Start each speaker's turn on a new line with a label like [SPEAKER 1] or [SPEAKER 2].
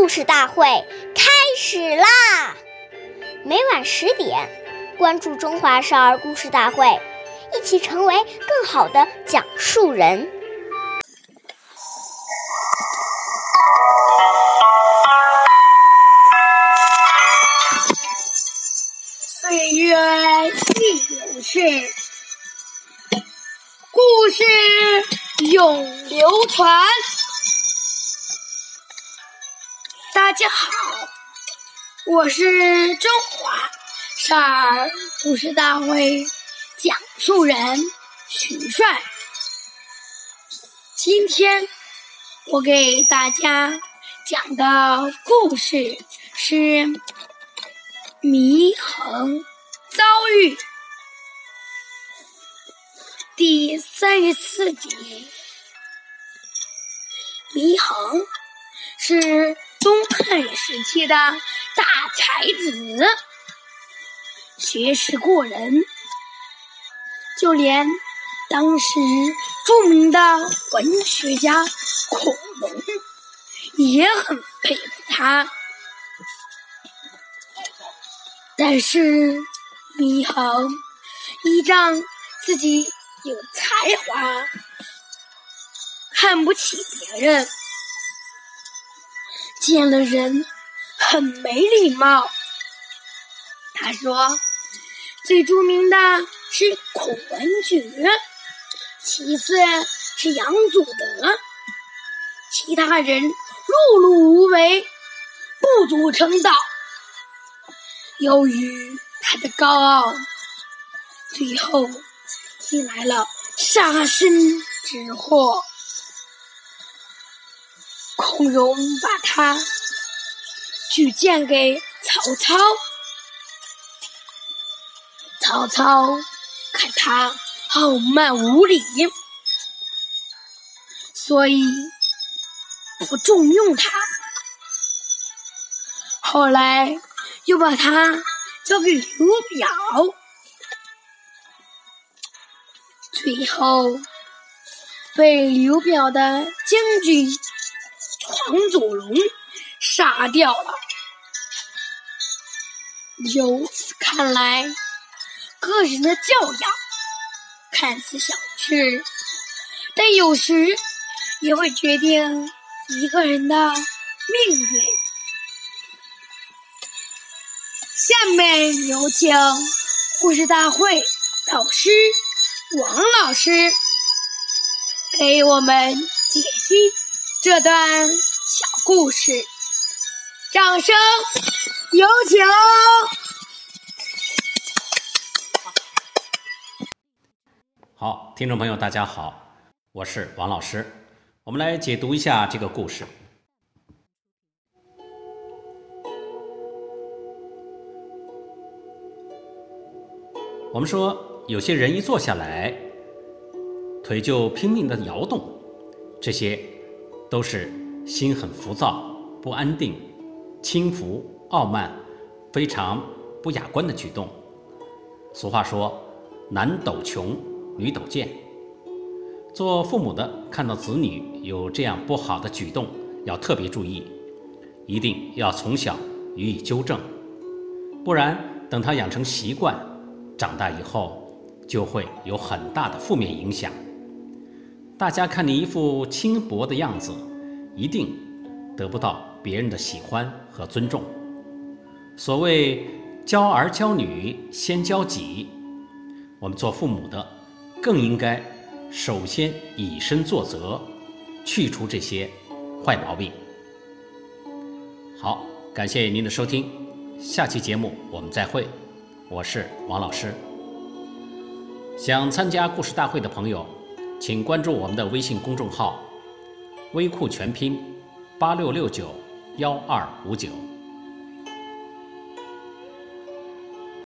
[SPEAKER 1] 故事大会开始啦！每晚十点，关注《中华少儿故事大会》，一起成为更好的讲述人。
[SPEAKER 2] 岁月易流逝，故事永流传。大家好，我是中华少儿故事大会讲述人许帅。今天我给大家讲的故事是《祢衡遭遇》第三十四集。祢衡是。东汉时期的大才子，学识过人，就连当时著名的文学家孔融也很佩服他。但是祢衡依仗自己有才华，看不起别人。见了人很没礼貌。他说：“最著名的是孔文举，其次是杨祖德，其他人碌碌无为，不足称道。”由于他的高傲，最后引来了杀身之祸。孔融把他举荐给曹操，曹操看他傲慢无礼，所以不重用他。后来又把他交给刘表，最后被刘表的将军。黄祖龙杀掉了。由此看来，个人的教养看似小事，但有时也会决定一个人的命运。下面有请故事大会导师王老师给我们解析这段。小故事，掌声有请。
[SPEAKER 3] 好，听众朋友，大家好，我是王老师。我们来解读一下这个故事。我们说，有些人一坐下来，腿就拼命的摇动，这些都是。心很浮躁、不安定、轻浮、傲慢，非常不雅观的举动。俗话说：“男抖穷，女抖贱。”做父母的看到子女有这样不好的举动，要特别注意，一定要从小予以纠正，不然等他养成习惯，长大以后就会有很大的负面影响。大家看你一副轻薄的样子。一定得不到别人的喜欢和尊重。所谓教儿教女先教己，我们做父母的更应该首先以身作则，去除这些坏毛病。好，感谢您的收听，下期节目我们再会。我是王老师。想参加故事大会的朋友，请关注我们的微信公众号。微库全拼八六六九幺二五九。